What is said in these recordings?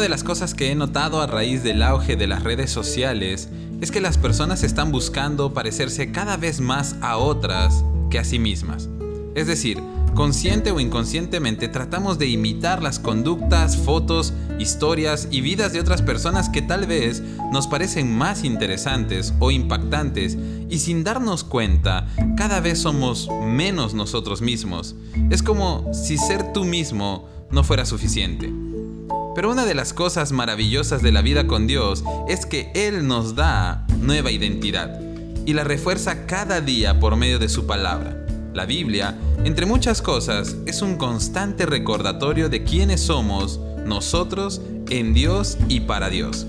de las cosas que he notado a raíz del auge de las redes sociales es que las personas están buscando parecerse cada vez más a otras que a sí mismas. Es decir, consciente o inconscientemente tratamos de imitar las conductas, fotos, historias y vidas de otras personas que tal vez nos parecen más interesantes o impactantes y sin darnos cuenta cada vez somos menos nosotros mismos. Es como si ser tú mismo no fuera suficiente. Pero una de las cosas maravillosas de la vida con Dios es que Él nos da nueva identidad y la refuerza cada día por medio de su palabra. La Biblia, entre muchas cosas, es un constante recordatorio de quiénes somos nosotros en Dios y para Dios.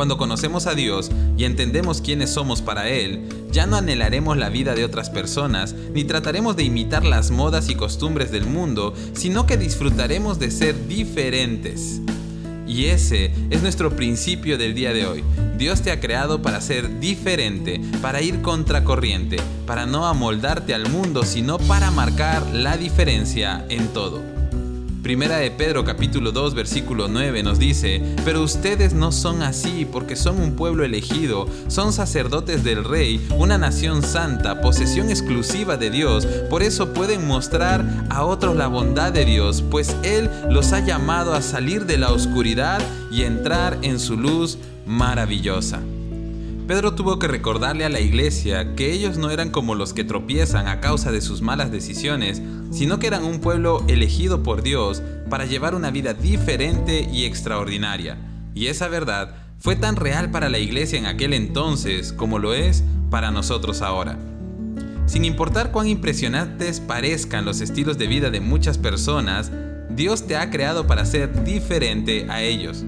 Cuando conocemos a Dios y entendemos quiénes somos para Él, ya no anhelaremos la vida de otras personas, ni trataremos de imitar las modas y costumbres del mundo, sino que disfrutaremos de ser diferentes. Y ese es nuestro principio del día de hoy. Dios te ha creado para ser diferente, para ir contracorriente, para no amoldarte al mundo, sino para marcar la diferencia en todo. Primera de Pedro capítulo 2 versículo 9 nos dice, pero ustedes no son así porque son un pueblo elegido, son sacerdotes del rey, una nación santa, posesión exclusiva de Dios, por eso pueden mostrar a otros la bondad de Dios, pues Él los ha llamado a salir de la oscuridad y entrar en su luz maravillosa. Pedro tuvo que recordarle a la iglesia que ellos no eran como los que tropiezan a causa de sus malas decisiones, sino que eran un pueblo elegido por Dios para llevar una vida diferente y extraordinaria. Y esa verdad fue tan real para la iglesia en aquel entonces como lo es para nosotros ahora. Sin importar cuán impresionantes parezcan los estilos de vida de muchas personas, Dios te ha creado para ser diferente a ellos.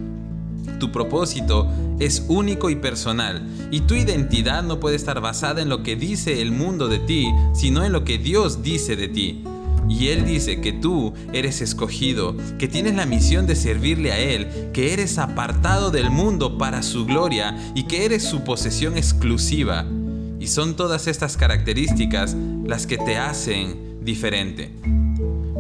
Tu propósito es único y personal, y tu identidad no puede estar basada en lo que dice el mundo de ti, sino en lo que Dios dice de ti. Y Él dice que tú eres escogido, que tienes la misión de servirle a Él, que eres apartado del mundo para su gloria y que eres su posesión exclusiva. Y son todas estas características las que te hacen diferente.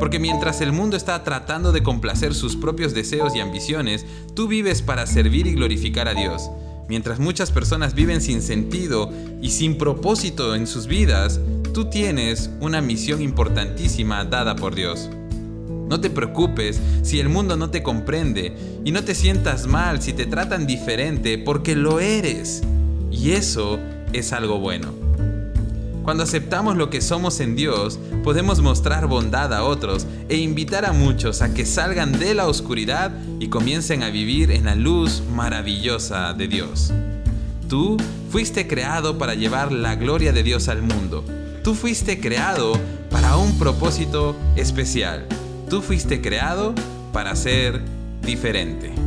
Porque mientras el mundo está tratando de complacer sus propios deseos y ambiciones, tú vives para servir y glorificar a Dios. Mientras muchas personas viven sin sentido y sin propósito en sus vidas, tú tienes una misión importantísima dada por Dios. No te preocupes si el mundo no te comprende y no te sientas mal si te tratan diferente porque lo eres. Y eso es algo bueno. Cuando aceptamos lo que somos en Dios, podemos mostrar bondad a otros e invitar a muchos a que salgan de la oscuridad y comiencen a vivir en la luz maravillosa de Dios. Tú fuiste creado para llevar la gloria de Dios al mundo. Tú fuiste creado para un propósito especial. Tú fuiste creado para ser diferente.